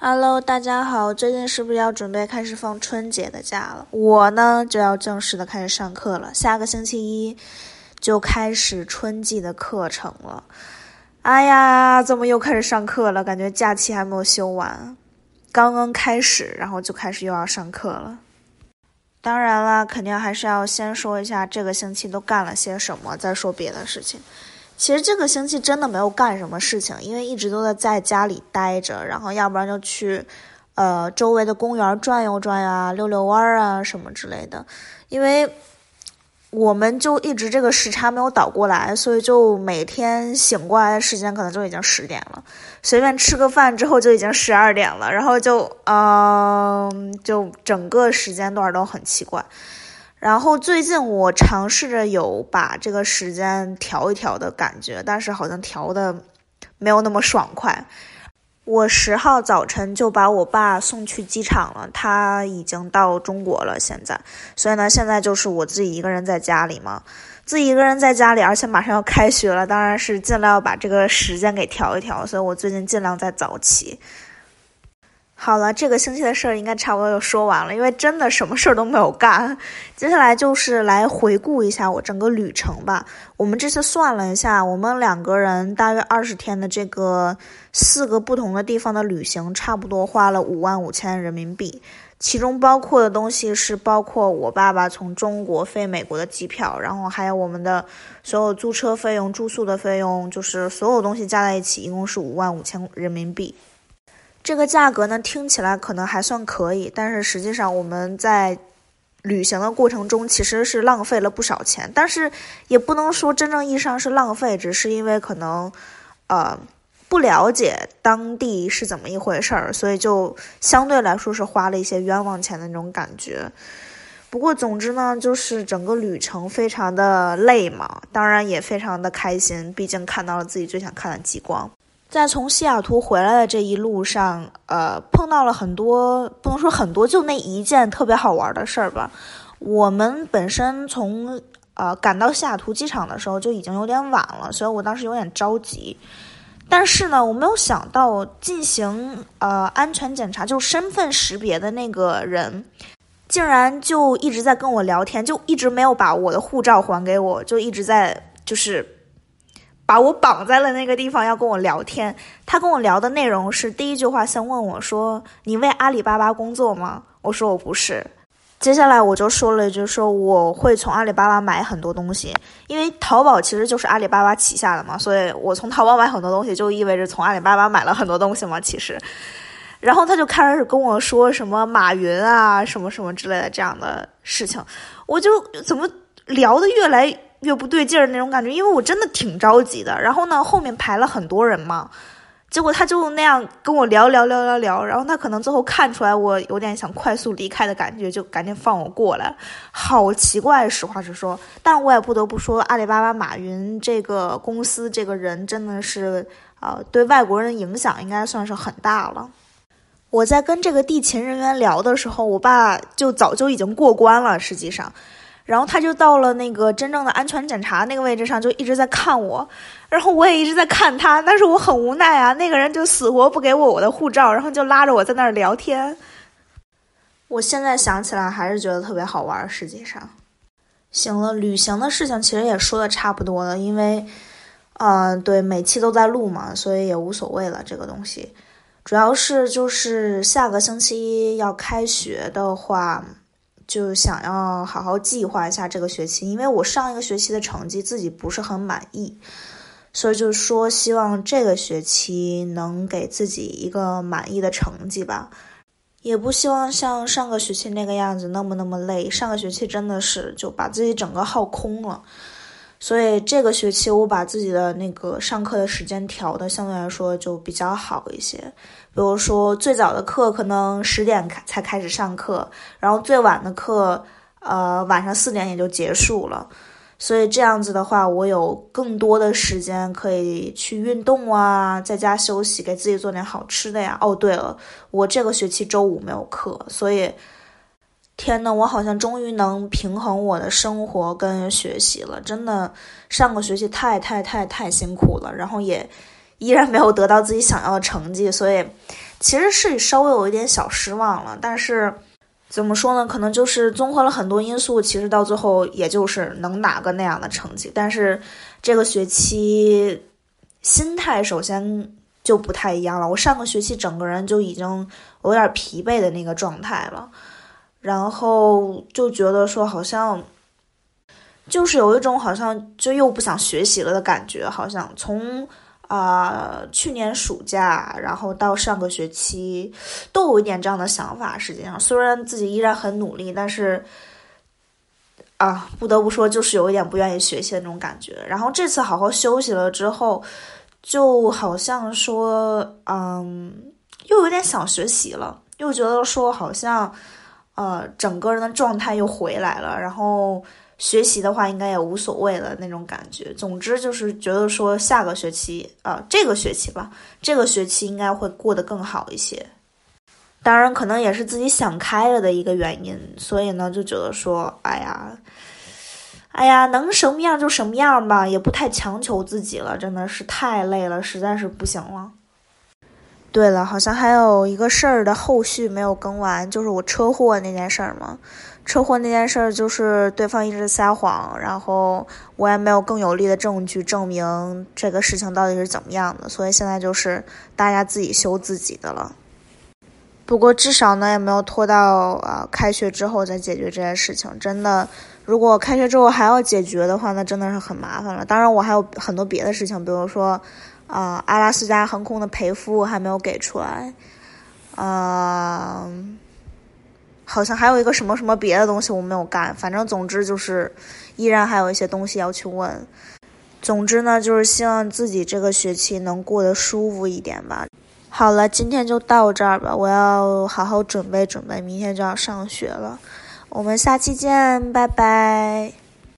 Hello，大家好，最近是不是要准备开始放春节的假了？我呢就要正式的开始上课了，下个星期一就开始春季的课程了。哎呀，怎么又开始上课了？感觉假期还没有休完，刚刚开始，然后就开始又要上课了。当然了，肯定还是要先说一下这个星期都干了些什么，再说别的事情。其实这个星期真的没有干什么事情，因为一直都在在家里待着，然后要不然就去，呃，周围的公园转悠转呀，溜溜弯儿啊什么之类的。因为我们就一直这个时差没有倒过来，所以就每天醒过来的时间可能就已经十点了，随便吃个饭之后就已经十二点了，然后就嗯，就整个时间段都很奇怪。然后最近我尝试着有把这个时间调一调的感觉，但是好像调的没有那么爽快。我十号早晨就把我爸送去机场了，他已经到中国了。现在，所以呢，现在就是我自己一个人在家里嘛，自己一个人在家里，而且马上要开学了，当然是尽量把这个时间给调一调。所以我最近尽量在早起。好了，这个星期的事儿应该差不多就说完了，因为真的什么事儿都没有干。接下来就是来回顾一下我整个旅程吧。我们这次算了一下，我们两个人大约二十天的这个四个不同的地方的旅行，差不多花了五万五千人民币。其中包括的东西是包括我爸爸从中国飞美国的机票，然后还有我们的所有租车费用、住宿的费用，就是所有东西加在一起，一共是五万五千人民币。这个价格呢，听起来可能还算可以，但是实际上我们在旅行的过程中其实是浪费了不少钱，但是也不能说真正意义上是浪费，只是因为可能呃不了解当地是怎么一回事儿，所以就相对来说是花了一些冤枉钱的那种感觉。不过总之呢，就是整个旅程非常的累嘛，当然也非常的开心，毕竟看到了自己最想看的极光。在从西雅图回来的这一路上，呃，碰到了很多，不能说很多，就那一件特别好玩的事儿吧。我们本身从呃赶到西雅图机场的时候就已经有点晚了，所以我当时有点着急。但是呢，我没有想到进行呃安全检查，就身份识别的那个人，竟然就一直在跟我聊天，就一直没有把我的护照还给我，就一直在就是。把我绑在了那个地方，要跟我聊天。他跟我聊的内容是：第一句话先问我说：“你为阿里巴巴工作吗？”我说：“我不是。”接下来我就说了一句：“说我会从阿里巴巴买很多东西，因为淘宝其实就是阿里巴巴旗下的嘛，所以我从淘宝买很多东西，就意味着从阿里巴巴买了很多东西嘛。其实，然后他就开始跟我说什么马云啊，什么什么之类的这样的事情，我就怎么聊的越来。越不对劲儿那种感觉，因为我真的挺着急的。然后呢，后面排了很多人嘛，结果他就那样跟我聊聊聊聊聊。然后他可能最后看出来我有点想快速离开的感觉，就赶紧放我过来。好奇怪，实话实说。但我也不得不说，阿里巴巴马云这个公司这个人真的是，呃，对外国人影响应该算是很大了。我在跟这个地勤人员聊的时候，我爸就早就已经过关了，实际上。然后他就到了那个真正的安全检查那个位置上，就一直在看我，然后我也一直在看他，但是我很无奈啊。那个人就死活不给我我的护照，然后就拉着我在那儿聊天。我现在想起来还是觉得特别好玩。实际上，行了，旅行的事情其实也说的差不多了，因为，嗯，对，每期都在录嘛，所以也无所谓了。这个东西，主要是就是下个星期要开学的话。就想要好好计划一下这个学期，因为我上一个学期的成绩自己不是很满意，所以就说希望这个学期能给自己一个满意的成绩吧，也不希望像上个学期那个样子那么那么累。上个学期真的是就把自己整个耗空了，所以这个学期我把自己的那个上课的时间调的相对来说就比较好一些。比如说，最早的课可能十点开才开始上课，然后最晚的课，呃，晚上四点也就结束了。所以这样子的话，我有更多的时间可以去运动啊，在家休息，给自己做点好吃的呀。哦，对了，我这个学期周五没有课，所以，天呐，我好像终于能平衡我的生活跟学习了。真的，上个学期太太太太辛苦了，然后也。依然没有得到自己想要的成绩，所以其实是稍微有一点小失望了。但是怎么说呢？可能就是综合了很多因素，其实到最后也就是能拿个那样的成绩。但是这个学期心态首先就不太一样了。我上个学期整个人就已经有点疲惫的那个状态了，然后就觉得说好像。就是有一种好像就又不想学习了的感觉，好像从啊去年暑假，然后到上个学期，都有一点这样的想法。实际上，虽然自己依然很努力，但是啊，不得不说，就是有一点不愿意学习的那种感觉。然后这次好好休息了之后，就好像说，嗯，又有点想学习了，又觉得说好像，呃，整个人的状态又回来了，然后。学习的话应该也无所谓了那种感觉。总之就是觉得说下个学期啊，这个学期吧，这个学期应该会过得更好一些。当然，可能也是自己想开了的一个原因，所以呢就觉得说，哎呀，哎呀，能什么样就什么样吧，也不太强求自己了。真的是太累了，实在是不行了。对了，好像还有一个事儿的后续没有更完，就是我车祸那件事儿嘛。车祸那件事儿，就是对方一直撒谎，然后我也没有更有力的证据证明这个事情到底是怎么样的，所以现在就是大家自己修自己的了。不过至少呢，也没有拖到啊开学之后再解决这件事情。真的，如果开学之后还要解决的话，那真的是很麻烦了。当然，我还有很多别的事情，比如说啊阿拉斯加航空的赔付还没有给出来，嗯。好像还有一个什么什么别的东西我没有干，反正总之就是依然还有一些东西要去问。总之呢，就是希望自己这个学期能过得舒服一点吧。好了，今天就到这儿吧，我要好好准备准备，明天就要上学了。我们下期见，拜拜。